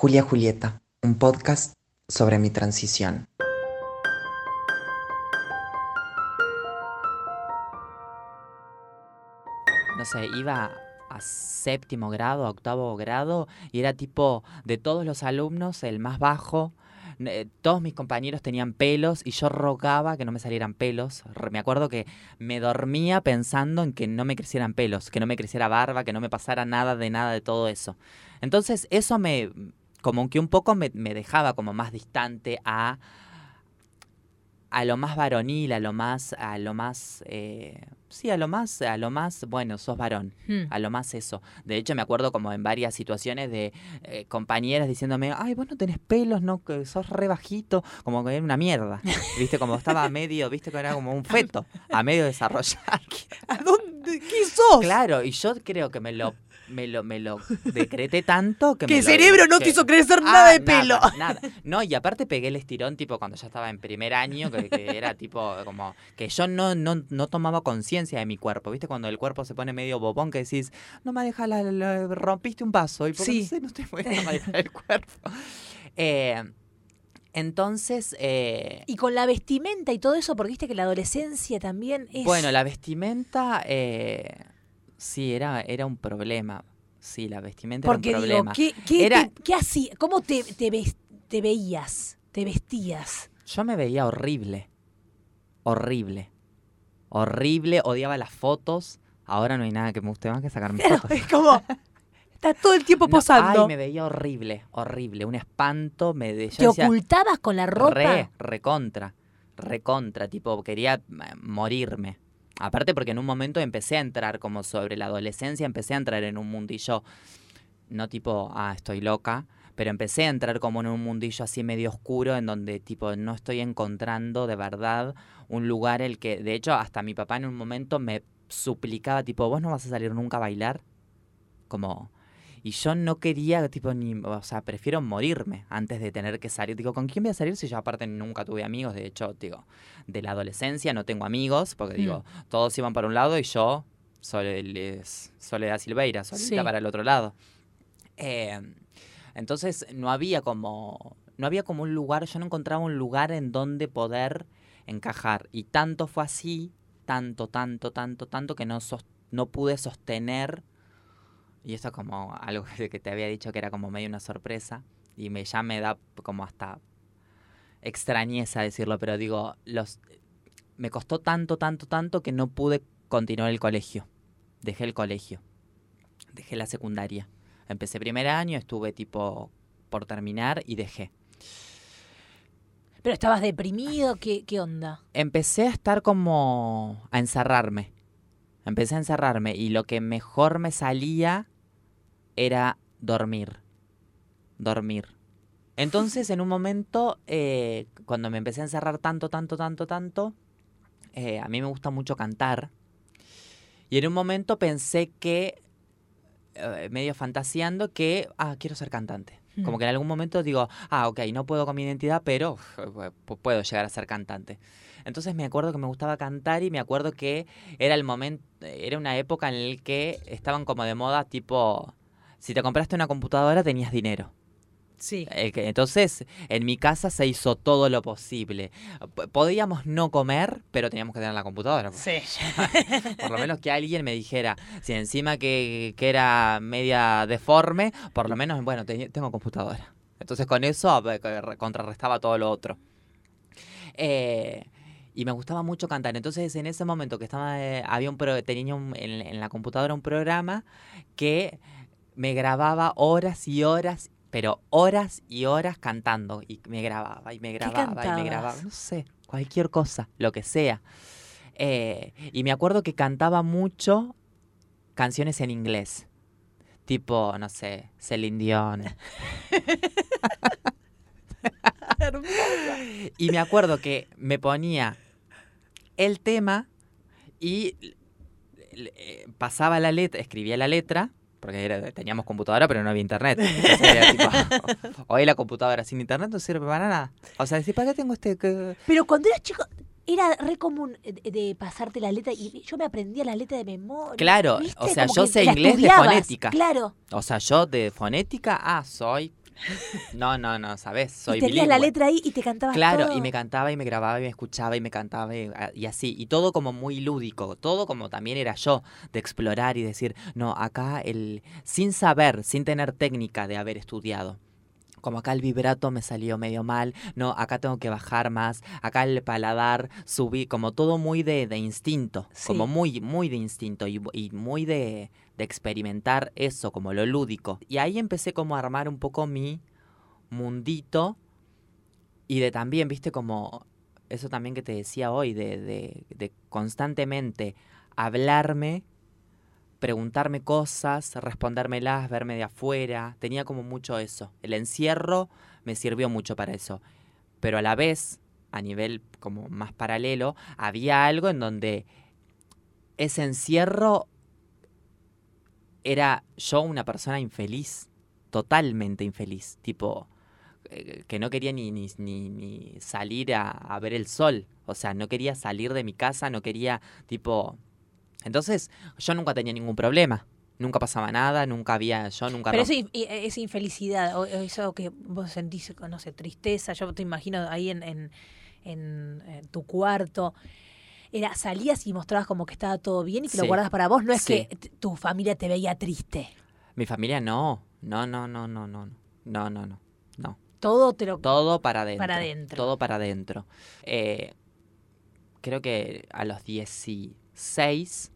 Julia Julieta, un podcast sobre mi transición. no sé, iba a séptimo grado, a octavo grado, y era tipo, de todos los alumnos, el más bajo. Todos mis compañeros tenían pelos y yo rogaba que no me salieran pelos. Me acuerdo que me dormía pensando en que no me crecieran pelos, que no me creciera barba, que no me pasara nada de nada de todo eso. Entonces eso me, como que un poco me, me dejaba como más distante a, a lo más varonil, a lo más, a lo más, eh, sí, a lo más, a lo más, bueno, sos varón, Hmm. a lo más eso. De hecho, me acuerdo como en varias situaciones de eh, compañeras diciéndome, ay, vos no tenés pelos, no, que sos re bajito, como que era una mierda, viste, como estaba a medio, viste, que era como un feto, a medio desarrollar. ¿A dónde? ¿Qué sos? Claro, y yo creo que me lo, me lo, me lo decreté tanto que, Que me el lo- cerebro no que- quiso crecer Ah, nada de pelo. Nada, No, y aparte pegué el estirón tipo cuando ya estaba en primer año, que, que era tipo como que yo no, no, no tomaba conciencia de mi cuerpo, ¿viste? Cuando el cuerpo se pone medio bobón que decís, no me deja la, la- rompiste un vaso y por Sí. no sé, no estoy manejar el cuerpo. Eh, entonces, eh, Y con la vestimenta y todo eso, porque viste que la adolescencia también es. bueno, la vestimenta, eh, sí, era, era un problema. Sí, la vestimenta Porque era un digo, problema. ¿qué, qué, Era- te- qué hacía? ¿Cómo te, te, ves- te veías? ¿Te vestías? Yo me veía horrible. Horrible. Horrible. Odiaba las fotos. Ahora no hay nada que me guste más que sacarme fotos. es como. Estás todo el tiempo No, posando. ay, me veía horrible. Horrible. Un espanto. Me de, ¿Te decía, ocultabas con la ropa? Re, recontra. Recontra. Tipo, quería eh, morirme. Aparte porque en un momento empecé a entrar como sobre la adolescencia, empecé a entrar en un mundillo, no tipo, ah, estoy loca, pero empecé a entrar como en un mundillo así medio oscuro en donde tipo no estoy encontrando de verdad un lugar el que, de hecho, hasta mi papá en un momento me suplicaba tipo, vos no vas a salir nunca a bailar, como... Y yo no quería, tipo, ni, o sea, prefiero morirme antes de tener que salir. Digo, ¿con quién voy a salir si yo aparte nunca tuve amigos? De hecho, digo, de la adolescencia no tengo amigos, porque digo, todos iban para un lado y yo, Sole- Soledad Silveira, solita Sí. para el otro lado. Eh, entonces no había como, no había como un lugar, yo no encontraba un lugar en donde poder encajar. Y tanto fue así, tanto, tanto, tanto, tanto, que no, no pude sostener, y eso como algo que que te había dicho que era como medio una sorpresa, y me, ya me da como hasta extrañeza decirlo, pero digo, los me costó tanto, tanto, tanto que no pude continuar el colegio. Dejé el colegio. Dejé la secundaria. Empecé primer año, estuve tipo por terminar y dejé. ¿Pero estabas deprimido? ¿Qué, qué onda? Empecé a estar como a encerrarme. Empecé a encerrarme y lo que mejor me salía era dormir. Dormir. Entonces, en un momento, eh, cuando me empecé a encerrar tanto, tanto, tanto, tanto, eh, a mí me gusta mucho cantar. Y en un momento pensé que, eh, medio fantaseando, que, ah, quiero ser cantante. Como Mm. que en algún momento digo, ah, ok, no puedo con mi identidad, pero puedo llegar a ser cantante. Entonces me acuerdo que me gustaba cantar y me acuerdo que era el momento, era una época en la que estaban como de moda, tipo, si te compraste una computadora tenías dinero. Sí. Eh, Entonces, en mi casa se hizo todo lo posible. Podíamos no comer, pero teníamos que tener la computadora. Sí. Por lo menos que alguien me dijera, si encima que, que era media deforme, por lo menos, bueno, te- tengo computadora. Entonces con eso contrarrestaba todo lo otro. Eh, y me gustaba mucho cantar. Entonces en ese momento que estaba, eh, había un pro- tenía un- en, en la computadora un programa que me grababa horas y horas, pero horas y horas cantando. Y me grababa y me grababa y me grababa. No sé, cualquier cosa, lo que sea. Eh, y me acuerdo que cantaba mucho canciones en inglés. Tipo, no sé, Celine Dion. y me acuerdo que me ponía el tema y eh, pasaba la letra, escribía la letra, porque era- teníamos computadora pero no había internet. Entonces era tipo, hoy la computadora sin internet no sirve para nada. O sea, decir, ¿para qué tengo este...? que- Pero cuando eras chico, era re común de, pasarte la letra y yo me aprendía la letra de memoria. Claro, ¿viste? o sea, Como yo sé inglés de fonética. Claro. O sea, yo de fonética, ah, soy No, no, no, ¿sabes? Soy y tenías la letra ahí y te cantabas Claro, todo. y me cantaba y me grababa y me escuchaba y me cantaba y, a- y así. Y todo como muy lúdico, todo como también era yo, de explorar y decir, no, acá el. sin saber, sin tener técnica de haber estudiado. Como acá el vibrato me salió medio mal, no, acá tengo que bajar más, acá el paladar subí, como todo muy de, de instinto, Sí. como muy, muy de instinto y, y muy de, de experimentar eso, como lo lúdico. Y ahí empecé como a armar un poco mi mundito y de también, viste, como eso también que te decía hoy, de, de, de constantemente hablarme, preguntarme cosas, respondérmelas, verme de afuera. Tenía como mucho eso. El encierro me sirvió mucho para eso. Pero a la vez, a nivel como más paralelo, había algo en donde ese encierro era yo una persona infeliz, totalmente infeliz, tipo eh, que no quería ni, ni, ni, salir a ver el sol, o sea, no quería salir de mi casa, no quería, tipo... Entonces, yo nunca tenía ningún problema, nunca pasaba nada, nunca había, yo nunca... Pero in- i- esa infelicidad, o- eso que vos sentís, no sé, tristeza, yo te imagino ahí en, en, en, eh, tu cuarto, era salías y mostrabas como que estaba todo bien y te lo Sí. guardabas para vos, no es Sí. que tu familia te veía triste. Mi familia no, no, no, no, no, no, no, no, no, no. Todo te lo... Todo para adentro. Para adentro. Todo para adentro. Eh, creo que a los 16,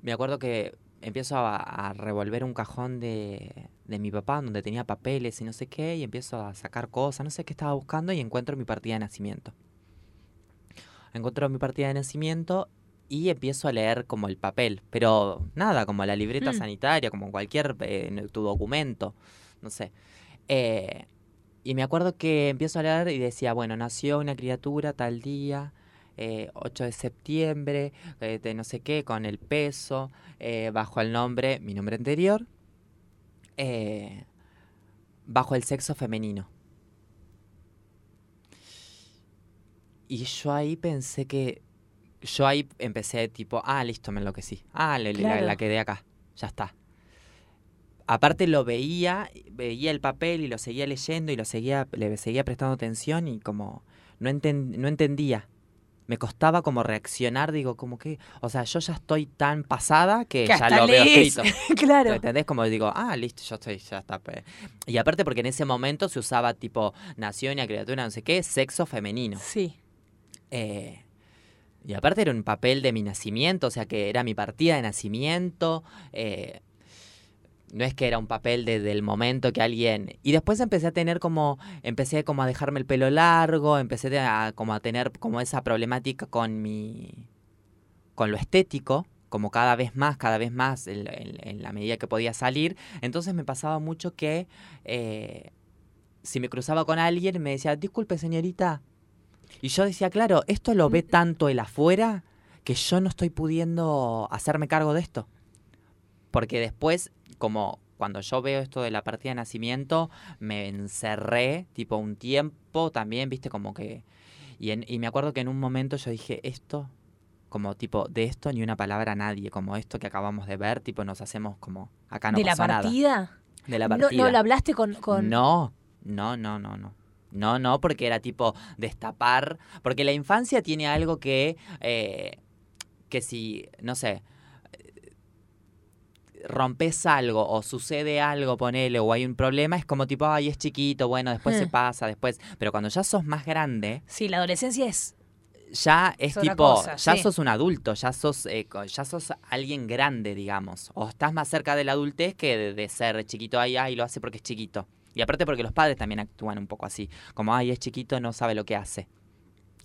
me acuerdo que empiezo a, a revolver un cajón de, de mi papá donde tenía papeles y no sé qué, y empiezo a sacar cosas, no sé qué estaba buscando, y encuentro mi partida de nacimiento. Encuentro mi partida de nacimiento y empiezo a leer como el papel, pero nada, como la libreta Mm. sanitaria, como cualquier eh, tu documento, no sé. Eh, y me acuerdo que empiezo a leer y decía, bueno, nació una criatura tal día, eh, 8 de septiembre, eh, de no sé qué, con el peso, eh, bajo el nombre, mi nombre anterior, eh, bajo el sexo femenino. Y yo ahí pensé que, yo ahí empecé tipo, ah, listo, me enloquecí. Ah, le- le- la, Claro. la quedé acá, ya está. Aparte lo veía, veía el papel y lo seguía leyendo y lo seguía, le seguía prestando atención y como no, enten- no entendía. Me costaba como reaccionar, digo, como que, o sea, yo ya estoy tan pasada que, Que ya lo veo escrito. claro. ¿Entendés? Como digo, ah, listo, yo estoy, ya está. pe". Y aparte porque en ese momento se usaba tipo, nació una criatura, no sé qué, sexo femenino. Sí. Eh, y aparte era un papel de mi nacimiento, o sea que era mi partida de nacimiento. eh, no es que era un papel de- del momento que alguien... Y después empecé a tener como... Empecé como a dejarme el pelo largo, empecé a, como a tener como esa problemática con mi... con lo estético, como cada vez más, cada vez más en, en- en la medida que podía salir. Entonces me pasaba mucho que... eh, si me cruzaba con alguien me decía, disculpe señorita. Y yo decía, claro, esto lo ve tanto el afuera que yo no estoy pudiendo hacerme cargo de esto. Porque después, como cuando yo veo esto de la partida de nacimiento, me encerré, tipo un tiempo también, viste, como que... Y, en- y me acuerdo que en un momento yo dije, esto, como tipo, de esto ni una palabra a nadie, como esto que acabamos de ver, tipo, nos hacemos como, acá no ¿De la nada. partida? De la No, partida. no lo hablaste con... con... No, no, no, no, no. No, no, porque era tipo destapar. Porque la infancia tiene algo que. eh, que si, no sé. Rompes algo o sucede algo, ponele, o hay un problema, es como tipo, ay, es chiquito, bueno, después se Hmm. pasa, después. Pero cuando ya sos más grande, Sí, la adolescencia es... ya es tipo, cosa, ya sí. sos un adulto, ya sos, eh, ya sos alguien grande, digamos. O estás más cerca de la adultez que de, de ser chiquito, ay, ay, lo hace porque es chiquito. Y aparte porque los padres también actúan un poco así, como, ay, es chiquito, no sabe lo que hace.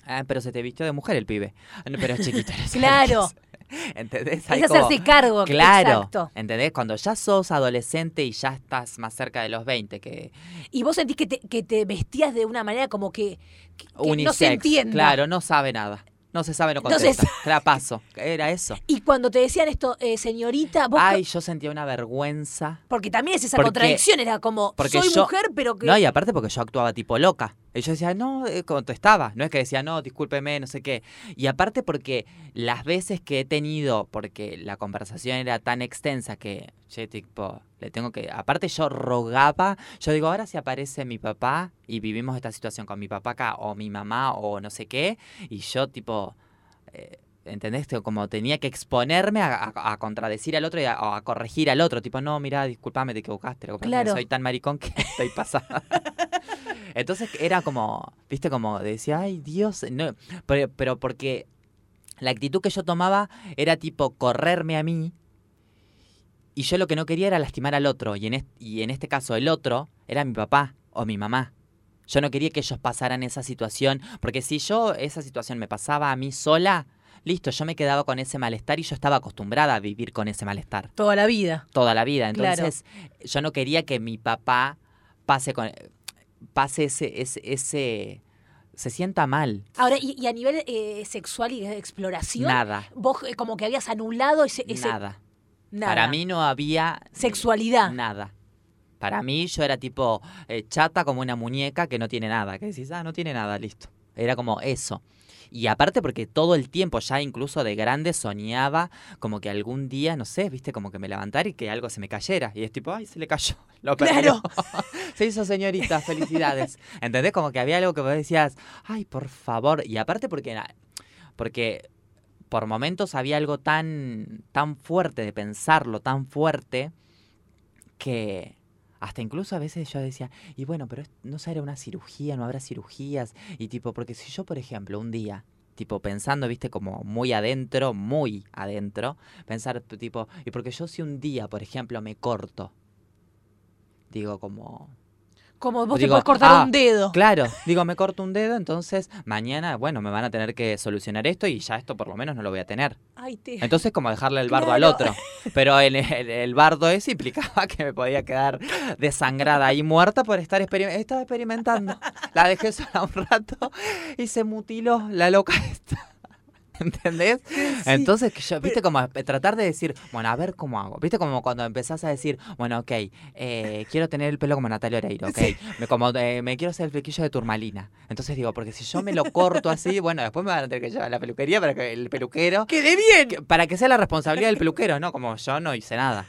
Ah, pero se te vistió de mujer el pibe. Ah, no, pero es chiquito. no Claro. ¿Entendés? Es Hay como- hacerse cargo. Claro, Exacto. ¿entendés? Cuando ya sos adolescente y ya estás más cerca de los 20, que Y vos sentís que te, que te vestías de una manera como que, que- que no se unisex, entienda. claro, no sabe nada. No se sabe, no contesta. Claro, paso. Era eso. Y cuando te decían esto, eh, señorita, vos... Ay, yo sentía una vergüenza. porque también es esa Porque- contradicción, era como, soy yo- mujer, pero que... No, y aparte porque yo actuaba tipo loca. Yo decía, no, eh, contestaba. No es que decía, no, discúlpeme, no sé qué. Y aparte porque las veces que he tenido, porque la conversación era tan extensa que, che, tipo, le tengo que... Aparte yo rogaba, yo digo, ahora si aparece mi papá y vivimos esta situación con mi papá acá, o mi mamá, o no sé qué, y yo tipo... eh, ¿Entendés? Te- Como tenía que exponerme a, a- a contradecir al otro y a, corregir al otro. Tipo, no, mira, discúlpame, te equivocaste. Claro. Soy tan maricón que estoy pasada. Entonces era como, viste, como decía, ay Dios, no, pero, pero porque la actitud que yo tomaba era tipo correrme a mí y yo lo que no quería era lastimar al otro y en, est- y en este caso el otro era mi papá o mi mamá. Yo no quería que ellos pasaran esa situación, porque si yo esa situación me pasaba a mí sola, listo, yo me quedaba con ese malestar y yo estaba acostumbrada a vivir con ese malestar Toda la vida. toda la vida. Claro. Entonces, yo no quería que mi papá pase con pase ese, ese, ese se sienta mal. Ahora, y, y a nivel eh, sexual y de exploración, Nada. vos eh, como que habías anulado ese... ese- Nada. nada. Para mí no había Sexualidad. nada. Para mí yo era tipo eh, chata como una muñeca que no tiene nada. Que decís, ah, no tiene nada, listo. Era como eso. Y aparte porque todo el tiempo, ya incluso de grande, soñaba como que algún día, no sé, viste, como que me levantara y que algo se me cayera. Y es tipo, ay, se le cayó. Lo perdió. Claro. se hizo señorita, felicidades. ¿Entendés? Como que había algo que vos decías, ay, por favor. Y aparte porque, porque por momentos había algo tan, tan fuerte de pensarlo, tan fuerte, que hasta incluso a veces yo decía, y bueno, pero no será una cirugía, no habrá cirugías. Y tipo, porque si yo, por ejemplo, un día, tipo pensando, viste, como muy adentro, muy adentro, pensar tipo, y porque yo si un día, por ejemplo, me corto, digo como, Como vos Digo, te puedes cortar ah, un dedo. Claro, digo, me corto un dedo, entonces mañana, bueno, me van a tener que solucionar esto y ya esto por lo menos no lo voy a tener. Ay, te... Entonces, como dejarle el bardo al otro. Pero el, el, el bardo ese implicaba que me podía quedar desangrada y muerta por estar experimentando. Estaba experimentando. La dejé sola un rato y se mutiló la loca esta. ¿Entendés? Entonces, yo, viste, como eh, tratar de decir, bueno, a ver cómo hago. Viste, como cuando empezás a decir, bueno, ok, eh, quiero tener el pelo como Natalia Oreiro, ok. Me, como, eh, me quiero hacer el flequillo de turmalina. Entonces digo, porque si yo me lo corto así, bueno, después me van a tener que llevar a la peluquería para que el peluquero ¡Quedé bien! que- para que sea la responsabilidad del peluquero, ¿no? Como yo no hice nada.